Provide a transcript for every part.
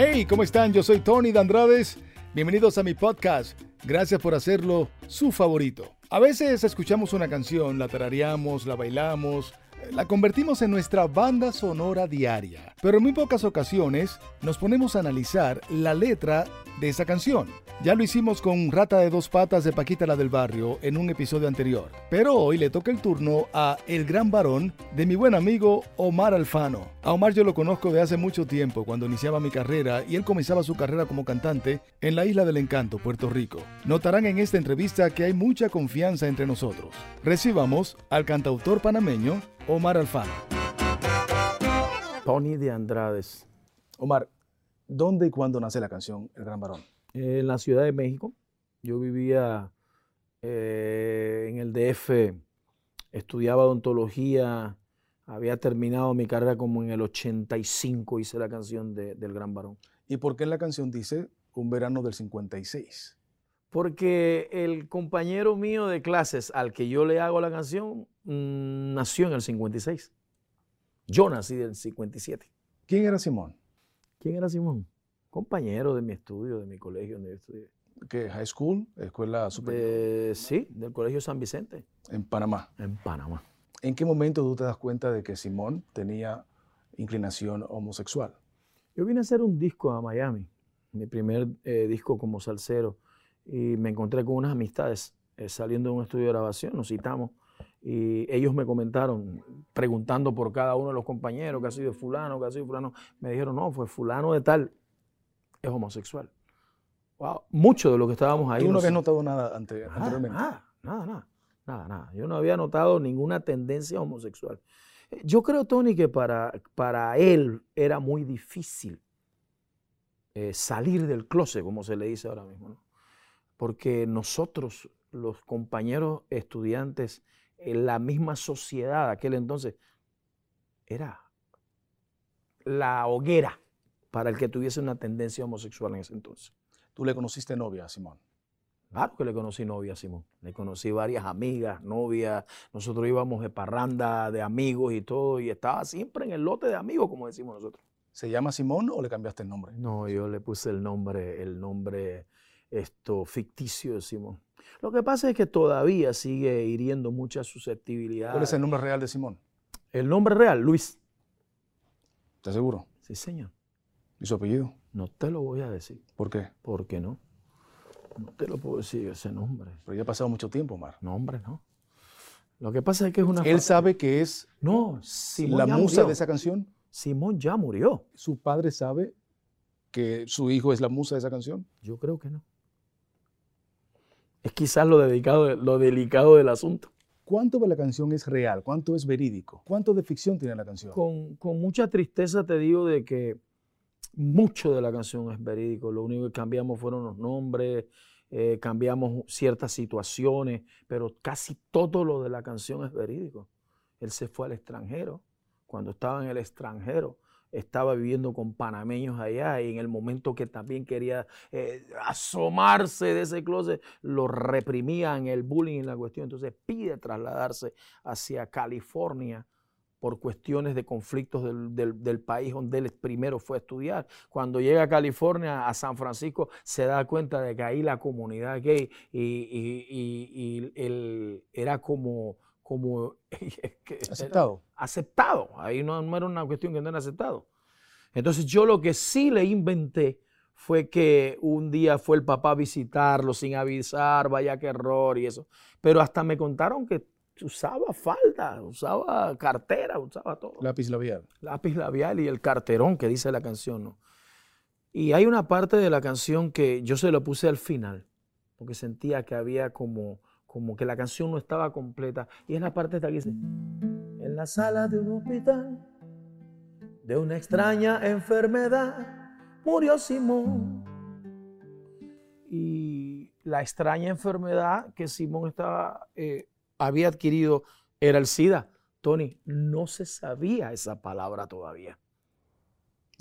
Hey, ¿cómo están? Yo soy Tony de Andrades. Bienvenidos a mi podcast. Gracias por hacerlo su favorito. A veces escuchamos una canción, la tarareamos, la bailamos, la convertimos en nuestra banda sonora diaria. Pero en muy pocas ocasiones nos ponemos a analizar la letra de esa canción. Ya lo hicimos con Rata de dos patas de Paquita la del Barrio en un episodio anterior. Pero hoy le toca el turno a El Gran Varón de mi buen amigo Omar Alfano. A Omar yo lo conozco de hace mucho tiempo, cuando iniciaba mi carrera y él comenzaba su carrera como cantante en la Isla del Encanto, Puerto Rico. Notarán en esta entrevista que hay mucha confianza entre nosotros. Recibamos al cantautor panameño Omar Alfano. Tony de Andrades. Omar, ¿dónde y cuándo nace la canción El Gran Varón? En la Ciudad de México. Yo vivía eh, en el DF, estudiaba odontología, había terminado mi carrera como en el 85, hice la canción de- del Gran Varón. ¿Y por qué la canción dice Un verano del 56? Porque el compañero mío de clases al que yo le hago la canción mm, nació en el 56. Yo nací del 57. ¿Quién era Simón? ¿Quién era Simón? Compañero de mi estudio, de mi colegio. donde yo estudié. ¿Qué? ¿High school? ¿Escuela superior? De- sí, del Colegio San Vicente, En Panamá. en Panamá. ¿En qué momento tú te das cuenta de que Simón tenía inclinación homosexual? Yo vine a hacer un disco a Miami, mi primer eh, disco como salsero, y me encontré con unas amistades eh, saliendo de un estudio de grabación, nos citamos, y ellos me comentaron, preguntando por cada uno de los compañeros, que ha sido fulano, que ha sido fulano, me dijeron, no, fue fulano de tal, es homosexual. Wow, mucho de lo que estábamos ahí. ¿Tú no habías notado nada ante- Nada, anteriormente? Nada, nada, nada, nada, nada. Yo no había notado ninguna tendencia homosexual. Eh, Yo creo, Tony, que para, para él era muy difícil eh, salir del closet, como se le dice ahora mismo, ¿no? Porque nosotros, los compañeros estudiantes, la misma sociedad de aquel entonces, era la hoguera para el que tuviese una tendencia homosexual en ese entonces. ¿Tú le conociste novia a Simón? Claro que le conocí novia a Simón. Le conocí varias amigas, novias. Nosotros íbamos de parranda de amigos y todo. Y estaba siempre en el lote de amigos, como decimos nosotros. ¿Se llama Simón o le cambiaste el nombre? No, yo le puse el nombre, el nombre esto, ficticio de Simón. Lo que pasa es que todavía sigue hiriendo muchas susceptibilidades. ¿Cuál es el nombre real de Simón? El nombre real, Luis. ¿Estás seguro? Sí, señor. ¿Y su apellido? No te lo voy a decir. ¿Por qué? ¿Por qué no? No te lo puedo decir ese nombre. Pero ya ha pasado mucho tiempo, Omar. Nombre, no. Lo que pasa es que es una... Él sabe que es No, Simón la ya musa murió. de esa canción. Simón ya murió. ¿Su padre sabe que su hijo es la musa de esa canción? Yo creo que no. Es quizás lo, dedicado, lo delicado del asunto. ¿Cuánto de la canción es real? ¿Cuánto es verídico? ¿Cuánto de ficción tiene la canción? Con, con mucha tristeza te digo de que mucho de la canción es verídico. Lo único que cambiamos fueron los nombres, eh, cambiamos ciertas situaciones, pero casi todo lo de la canción es verídico. Él se fue al extranjero. Cuando estaba en el extranjero, estaba viviendo con panameños allá y en el momento que también quería eh, asomarse de ese closet, lo reprimían el bullying y la cuestión. Entonces pide trasladarse hacia California por cuestiones de conflictos del, del- del país donde él primero fue a estudiar. Cuando llega a California, a San Francisco, se da cuenta de que ahí la comunidad gay y, y- y- era como, como que ¿Aceptado? aceptado. Ahí no, no era una cuestión que no era aceptado. Entonces yo lo que sí le inventé fue que un día fue el papá a visitarlo sin avisar, vaya qué error y eso. Pero hasta me contaron que usaba falda, usaba cartera, usaba todo. Lápiz labial. Lápiz labial y el carterón que dice la canción, ¿no? Y hay una parte de la canción que yo se lo puse al final, porque sentía que había como, como que la canción no estaba completa. Y es la parte esta que dice, en la sala de un hospital, de una extraña enfermedad, murió Simón. Y la extraña enfermedad que Simón estaba, eh, había adquirido era el SIDA. Tony, no se sabía esa palabra todavía.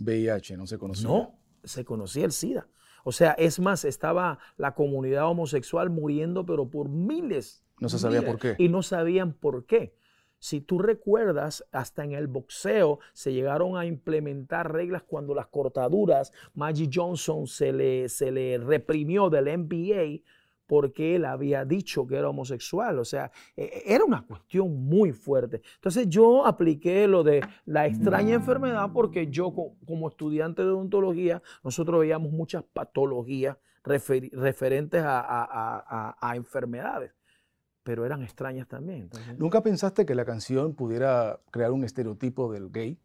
VIH, no se conocía. No, se conocía el SIDA. O sea, es más, estaba la comunidad homosexual muriendo, pero por miles. No se sabía miles, por qué. Y no sabían por qué. Si tú recuerdas, hasta en el boxeo se llegaron a implementar reglas cuando las cortaduras, Maggie Johnson se le, se le reprimió del NBA porque él había dicho que era homosexual. O sea, e, era una cuestión muy fuerte. Entonces yo apliqué lo de la extraña enfermedad porque yo como estudiante de odontología, nosotros veíamos muchas patologías referentes a, enfermedades, pero eran extrañas también. ¿Nunca pensaste que la canción pudiera crear un estereotipo del gay?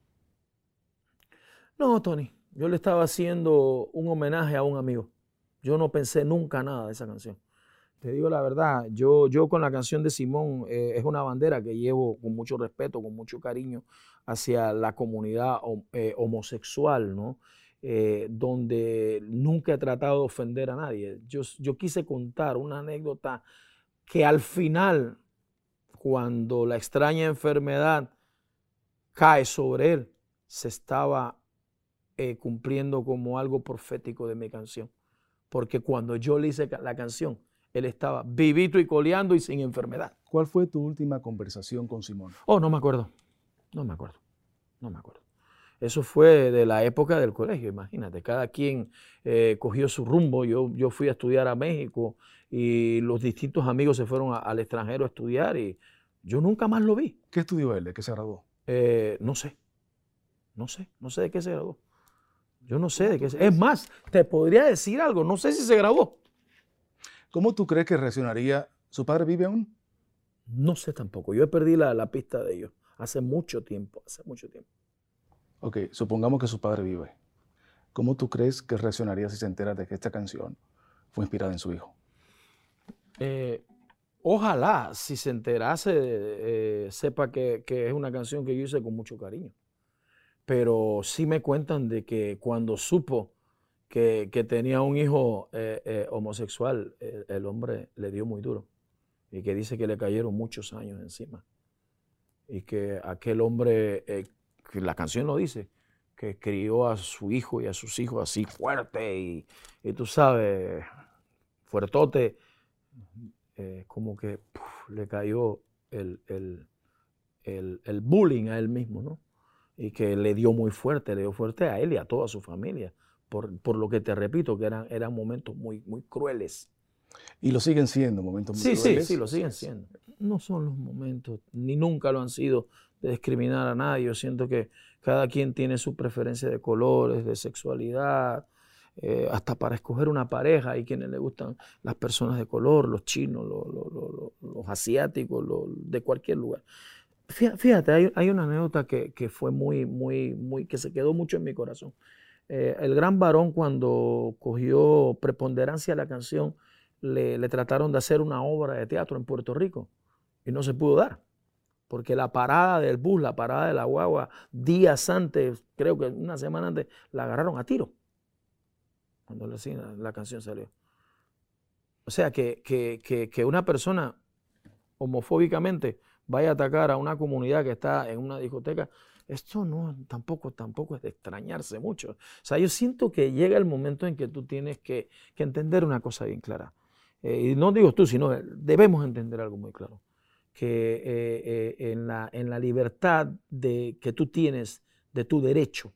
No, Tony, yo le estaba haciendo un homenaje a un amigo. Yo no pensé nunca nada de esa canción. Te digo la verdad, yo, yo con la canción de Simón eh, es una bandera que llevo con mucho respeto, con mucho cariño hacia la comunidad eh, homosexual, ¿no? Eh, donde nunca he tratado de ofender a nadie. Yo, yo quise contar una anécdota que al final, cuando la extraña enfermedad cae sobre él, se estaba cumpliendo como algo profético de mi canción. Porque cuando yo le hice la canción, él estaba vivito y coleando y sin enfermedad. ¿Cuál fue tu última conversación con Simón? Oh, no me acuerdo. No me acuerdo. No me acuerdo. Eso fue de la época del colegio, imagínate. Cada quien eh, cogió su rumbo. Yo, yo fui a estudiar a México y los distintos amigos se fueron al extranjero a estudiar y yo nunca más lo vi. ¿Qué estudió él? ¿De qué se graduó? Eh, no sé. No sé. No sé de qué se graduó. Yo no sé de qué se... Es más, te podría decir algo. No sé si se graduó. ¿Cómo tú crees que reaccionaría? ¿Su padre vive aún? No sé tampoco. Yo perdí la, la pista de ellos hace mucho tiempo, hace mucho tiempo. Ok, supongamos que su padre vive. ¿Cómo tú crees que reaccionaría si se entera de que esta canción fue inspirada en su hijo? Eh, ojalá, si se enterase, eh, sepa que, que, es una canción que yo hice con mucho cariño. Pero sí me cuentan de que cuando supo que, tenía un hijo eh, eh, homosexual, el, hombre le dio muy duro y que dice que le cayeron muchos años encima. Y que aquel hombre, eh, que la canción lo dice, que crió a su hijo y a sus hijos así fuerte y, tú sabes, fuertote, como que le cayó el, el, bullying a él mismo, ¿no? Y que le dio muy fuerte, le dio fuerte a él y a toda su familia por, lo que te repito, que eran, eran momentos muy, muy crueles. Y lo siguen siendo momentos muy crueles. Sí, sí, lo siguen siendo. No son los momentos, ni nunca lo han sido, de discriminar a nadie. Yo siento que cada quien tiene su preferencia de colores, de sexualidad, eh, hasta para escoger una pareja. Hay quienes le gustan las personas de color, los chinos, los, asiáticos, de cualquier lugar. Fíjate, hay, hay una anécdota que, que, fue muy, muy, muy, que se quedó mucho en mi corazón. Eh, el gran varón cuando cogió preponderancia a la canción, le, trataron de hacer una obra de teatro en Puerto Rico y no se pudo dar. Porque la parada del bus, la parada de la guagua, días antes, creo que una semana antes, la agarraron a tiro. Cuando la, la canción salió. O sea, que, que, que una persona homofóbicamente vaya a atacar a una comunidad que está en una discoteca, esto no, tampoco, tampoco es de extrañarse mucho. O sea, yo siento que llega el momento en que tú tienes que, entender una cosa bien clara. Eh, y no digo tú, sino debemos entender algo muy claro. Que eh, eh, en, la, en la libertad de, que tú tienes de tu derecho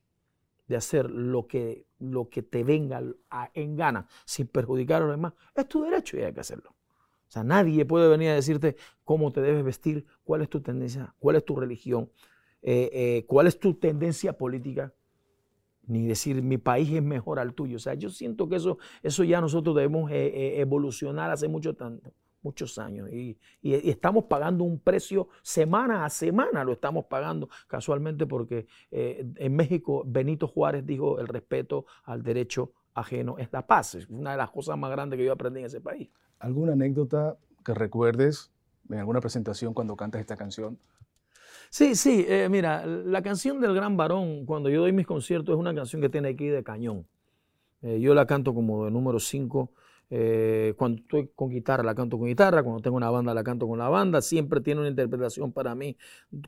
de hacer lo que, lo que te venga en gana sin perjudicar a los demás, es tu derecho y hay que hacerlo. O sea, nadie puede venir a decirte cómo te debes vestir, cuál es tu tendencia, cuál es tu religión, eh, eh, cuál es tu tendencia política, ni decir mi país es mejor al tuyo. O sea, yo siento que eso, eso ya nosotros debemos eh, evolucionar hace mucho tanto, muchos años. Y, estamos pagando un precio semana a semana, lo estamos pagando casualmente porque en México Benito Juárez dijo el respeto al derecho ajeno es la paz. Es una de las cosas más grandes que yo aprendí en ese país. ¿Alguna anécdota que recuerdes en alguna presentación cuando cantas esta canción? Sí, sí, eh, mira, la canción del Gran Varón, cuando yo doy mis conciertos, es una canción que tiene aquí de cañón. Eh, yo la canto como de número 5. Eh, cuando estoy con guitarra, la canto con guitarra. Cuando tengo una banda, la canto con la banda. Siempre tiene una interpretación para mí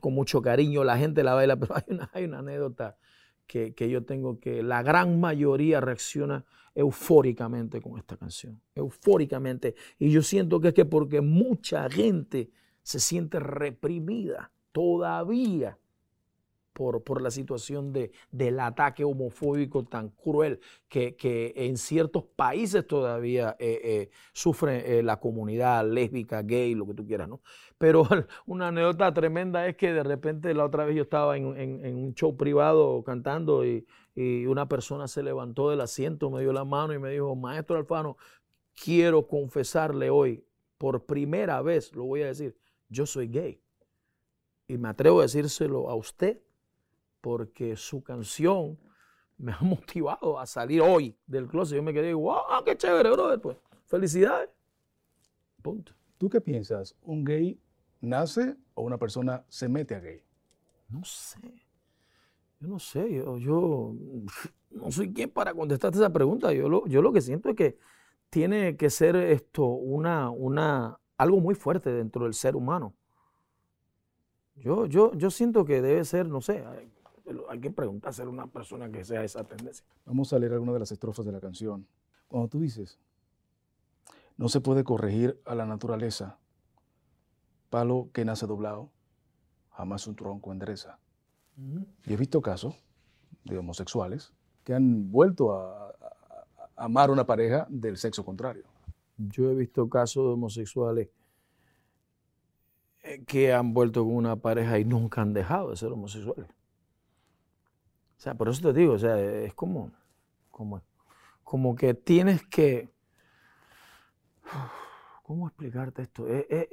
con mucho cariño. La gente la baila, pero hay una, hay una anécdota que, que yo tengo que la gran mayoría reacciona eufóricamente con esta canción. Eufóricamente. Y yo siento que es que porque mucha gente se siente reprimida todavía por, por la situación de, del ataque homofóbico tan cruel que, que en ciertos países todavía eh, eh, sufre eh, la comunidad lésbica, gay, lo que tú quieras, ¿no? Pero una anécdota tremenda es que de repente la otra vez yo estaba en, en- en un show privado cantando y, y una persona se levantó del asiento, me dio la mano y me dijo, maestro Alfano, quiero confesarle hoy, por primera vez, lo voy a decir, yo soy gay. Y me atrevo a decírselo a usted porque su canción me ha motivado a salir hoy del closet. Yo me quedé, wow, qué chévere, brother. Pues felicidades. Punto. ¿Tú qué piensas? ¿Un gay nace o una persona se mete a gay? No sé. Yo no sé. Yo, yo no soy quien para contestarte esa pregunta. Yo lo, yo lo que siento es que tiene que ser esto una, una, algo muy fuerte dentro del ser humano. Yo, yo, yo siento que debe ser, no sé, hay, hay que preguntárselo a una persona que sea esa tendencia. Vamos a leer algunas de las estrofas de la canción. Cuando tú dices, no se puede corregir a la naturaleza, palo que nace doblado, jamás un tronco endereza. Y he visto casos de homosexuales que han vuelto a, a- a amar a una pareja del sexo contrario. Yo he visto casos de homosexuales que han vuelto con una pareja y nunca han dejado de ser homosexuales. O sea, por eso te digo, o sea, es como, como, como que tienes que... ¿Cómo explicarte esto? Eh, eh,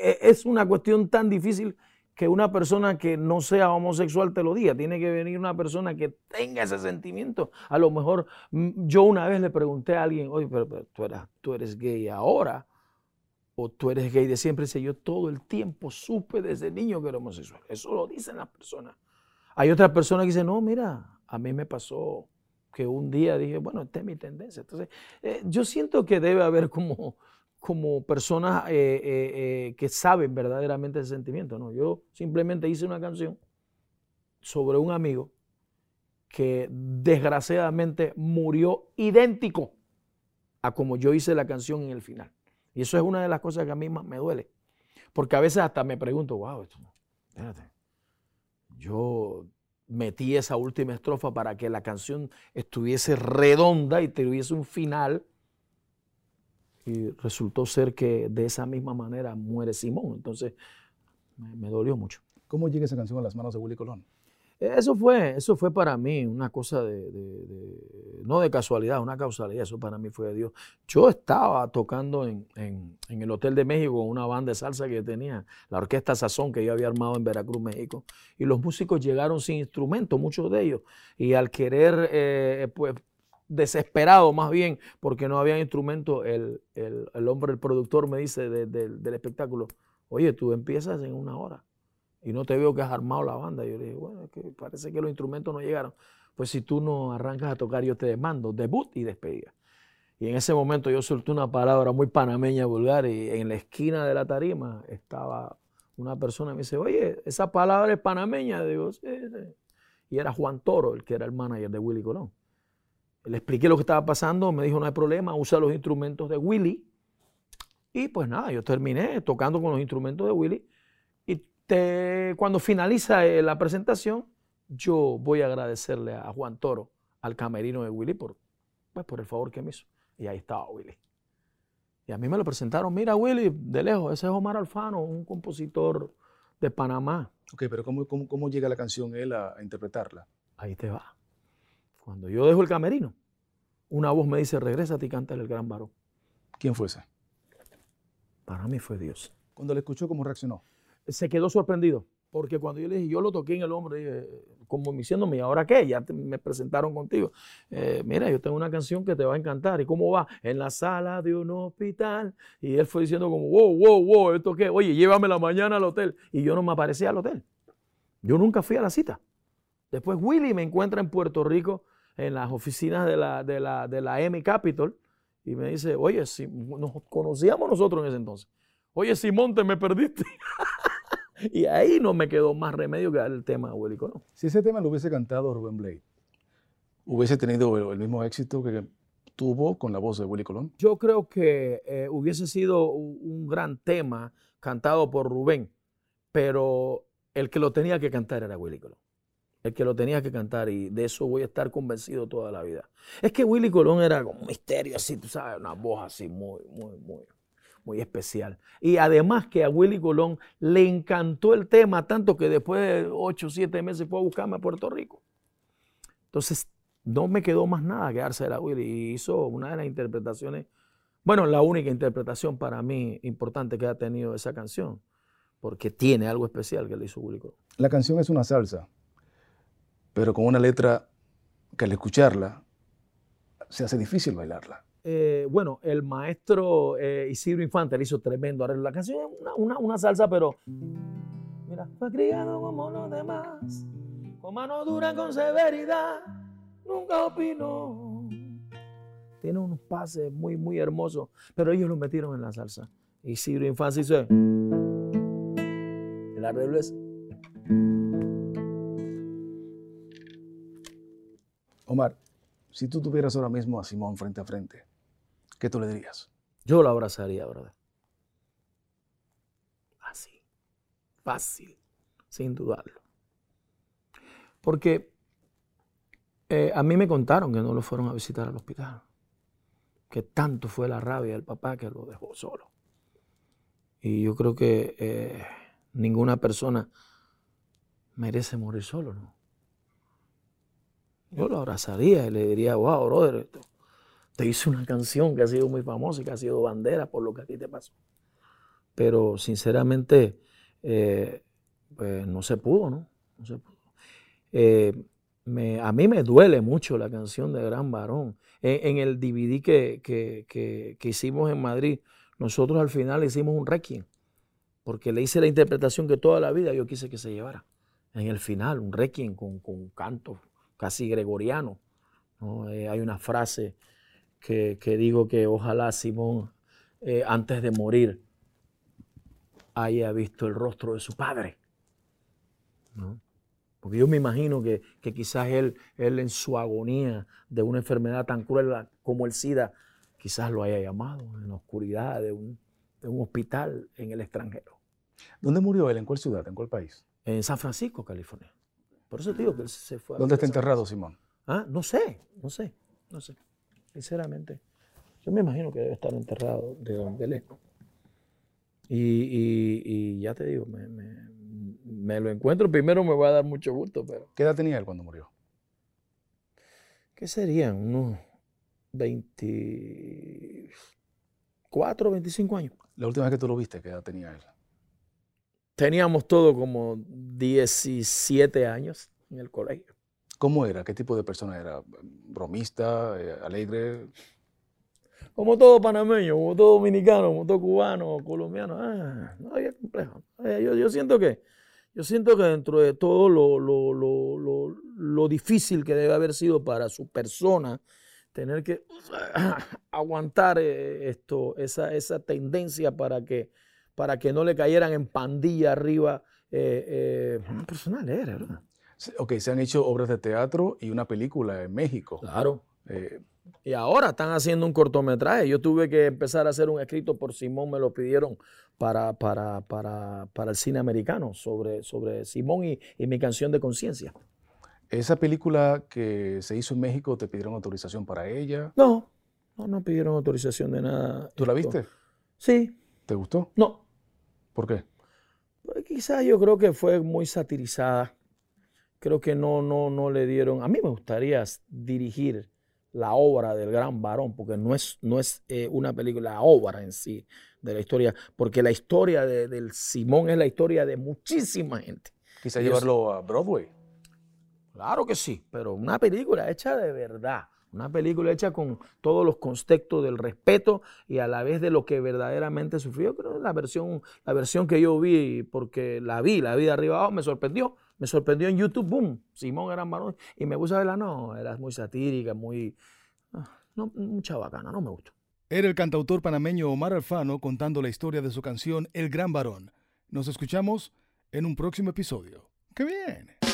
eh, Es una cuestión tan difícil que una persona que no sea homosexual te lo diga. Tiene que venir una persona que tenga ese sentimiento. A lo mejor mm, yo una vez le pregunté a alguien, oye, pero, pero tú, eras- tú eres gay ahora o tú eres gay de siempre. Dice, yo todo el tiempo supe desde niño que era homosexual. Eso lo dicen las personas. Hay otras personas que dicen, no, mira, a mí me pasó que un día dije, bueno, esta es mi tendencia. Entonces, eh, yo siento que debe haber como, como personas eh, eh, que saben verdaderamente ese sentimiento. ¿no? Yo simplemente hice una canción sobre un amigo que desgraciadamente murió idéntico a como yo hice la canción en el final. Y eso es una de las cosas que a mí más me duele. Porque a veces hasta me pregunto, wow, esto, espérate, yo metí esa última estrofa para que la canción estuviese redonda y tuviese un final. Y resultó ser que de esa misma manera muere Simón. Entonces me, me dolió mucho. ¿Cómo llega esa canción a las manos de Willy Colón? Eso fue, eso fue para mí una cosa de, no de casualidad, una causalidad, eso para mí fue de Dios. Yo estaba tocando en, en- el Hotel de México una banda de salsa que tenía, la Orquesta Sazón que yo había armado en Veracruz, México, y los músicos llegaron sin instrumento, muchos de ellos, y al querer, eh, pues, desesperado más bien, porque no había instrumento, el, el- el hombre, el productor me dice de- de- del espectáculo, oye, tú empiezas en una hora y no te veo que has armado la banda. Yo le dije, bueno, es que parece que los instrumentos no llegaron. Pues si tú no arrancas a tocar, yo te demando debut y despedida. Y en ese momento yo solté una palabra muy panameña, vulgar, y en la esquina de la tarima estaba una persona me dice, oye, esa palabra es panameña. Digo, sí". Y era Juan Toro, el que era el manager de Willy Colón. Le expliqué lo que estaba pasando, me dijo, no hay problema, usa los instrumentos de Willy. Y pues nada, yo terminé tocando con los instrumentos de Willy. Y te- cuando finaliza eh, la presentación, yo voy a agradecerle a Juan Toro, al camerino de Willy, por, pues, por el favor que me hizo. Y ahí estaba Willy. Y a mí me lo presentaron, mira Willy, de lejos, ese es Omar Alfano, un compositor de Panamá. Ok, pero ¿cómo, cómo, cómo llega la canción él a, a interpretarla? Ahí te va. Cuando yo dejo el camerino, una voz me dice, regresa y cántale el gran varón. ¿Quién fue ese? Para mí fue Dios. Cuando le escuchó, ¿cómo reaccionó? Se quedó sorprendido. Porque cuando yo le dije, yo lo toqué en el hombro, como diciéndome, ¿y ahora qué? Ya me presentaron contigo. Eh, mira, yo tengo una canción que te va a encantar. ¿Y cómo va? En la sala de un hospital. Y él fue diciendo como, wow, wow, wow, ¿esto qué? Oye, llévame la mañana al hotel. Y yo no me aparecía al hotel. Yo nunca fui a la cita. Después Willy me encuentra en Puerto Rico, en las oficinas de la, de la, de la M Capital, y me dice, oye, si nos conocíamos nosotros en ese entonces. Oye, Simón, te me perdiste. Y ahí no me quedó más remedio que dar el tema a Willy Colón. Si ese tema lo hubiese cantado Rubén Blade, ¿hubiese tenido el, mismo éxito que tuvo con la voz de Willy Colón? Yo creo que eh, hubiese sido un, un gran tema cantado por Rubén, pero el que lo tenía que cantar era Willy Colón. El que lo tenía que cantar y de eso voy a estar convencido toda la vida. Es que Willy Colón era como un misterio así, tú sabes, una voz así muy, muy, muy, muy especial. Y además que a Willy Colón le encantó el tema tanto que después de ocho o siete meses fue a buscarme a Puerto Rico. Entonces no me quedó más nada que darse a Willy y hizo una de las interpretaciones, bueno, la única interpretación para mí importante que ha tenido esa canción, porque tiene algo especial que le hizo Willy Colón. La canción es una salsa, pero con una letra que al escucharla se hace difícil bailarla. Eh, bueno, el maestro eh, Isidro Infante le hizo tremendo arreglo. La canción es una, una, salsa, pero. Mira, fue criado como los demás, con mano dura, con severidad, nunca opinó. Tiene unos pases muy, muy hermosos, pero ellos lo metieron en la salsa. Isidro Infante hizo. El arreglo es. Omar, si tú tuvieras ahora mismo a Simón frente a frente, ¿qué tú le dirías? Yo lo abrazaría, ¿verdad? Así. Fácil, sin dudarlo. Porque eh, a mí me contaron que no lo fueron a visitar al hospital. Que tanto fue la rabia del papá que lo dejó solo. Y yo creo que eh, ninguna persona merece morir solo, ¿no? Yo lo abrazaría y le diría, wow, brother, te hice una canción que ha sido muy famosa y que ha sido bandera por lo que a ti te pasó. Pero sinceramente, eh, pues no se pudo, ¿no? Eh, a mí me duele mucho la canción de Gran Varón. En, el DVD que, que, hicimos en Madrid, nosotros al final hicimos un requiem, porque le hice la interpretación que toda la vida yo quise que se llevara. En el final, un requiem con, con canto casi gregoriano. Eh, hay una frase que, digo que ojalá Simón, eh, antes de morir, haya visto el rostro de su padre. Porque yo me imagino que, quizás él, él en su agonía de una enfermedad tan cruel como el SIDA, quizás lo haya llamado en la oscuridad de un, de un hospital en el extranjero. ¿Dónde murió él? ¿En cuál ciudad? ¿En cuál país? En San Francisco, California. Por eso digo que él se fue. ¿Dónde está enterrado Simón? Ah, no sé, no sé, no sé. Sinceramente. Yo me imagino que debe estar enterrado de donde él es. Y, ya te digo, me, lo encuentro. Primero me va a dar mucho gusto, pero. ¿Qué edad tenía él cuando murió? ¿Qué serían? Unos 24, 25 años. La última vez que tú lo viste, ¿qué edad tenía él? Teníamos todo como 17 años en el colegio. ¿Cómo era? ¿Qué tipo de persona era? ¿Bromista? Eh, ¿Alegre? Como todo panameño, como todo dominicano, como todo cubano, colombiano. Ah, no había complejo. Eh, yo, siento que, yo siento que dentro de todo lo, lo, difícil que debe haber sido para su persona tener que aguantar eh, esto, esa, esa tendencia para que para que no le cayeran en pandilla arriba. Eh, eh, personal era, ¿verdad? Ok, se han hecho obras de teatro y una película en México. Claro. Eh, y ahora están haciendo un cortometraje. Yo tuve que empezar a hacer un escrito por Simón, me lo pidieron para, para, para, para el cine americano sobre, sobre Simón y, y mi canción de conciencia. ¿Esa película que se hizo en México, te pidieron autorización para ella? No, no, no pidieron autorización de nada. ¿Tú la viste? Sí. ¿Te gustó? No. ¿Por qué? Pues quizás yo creo que fue muy satirizada. Creo que no, no, no le dieron. A mí me gustaría dirigir la obra del gran varón, porque no es, no es eh, una película, la obra en sí de la historia, porque la historia de, del Simón es la historia de muchísima gente. Quizás llevarlo a Broadway. Claro que sí, pero una película hecha de verdad. Una película hecha con todos los contextos del respeto y a la vez de lo que verdaderamente sufrió. Creo que la versión, la versión que yo vi, porque la vi, la vi de arriba abajo, me sorprendió. Me sorprendió en YouTube, boom, Simón era varón. Y me gusta verla, no, era muy satírica, muy. Ah, no, mucha bacana, no me gustó. Era el cantautor panameño Omar Alfano contando la historia de su canción El Gran Varón. Nos escuchamos en un próximo episodio. ¡Qué bien!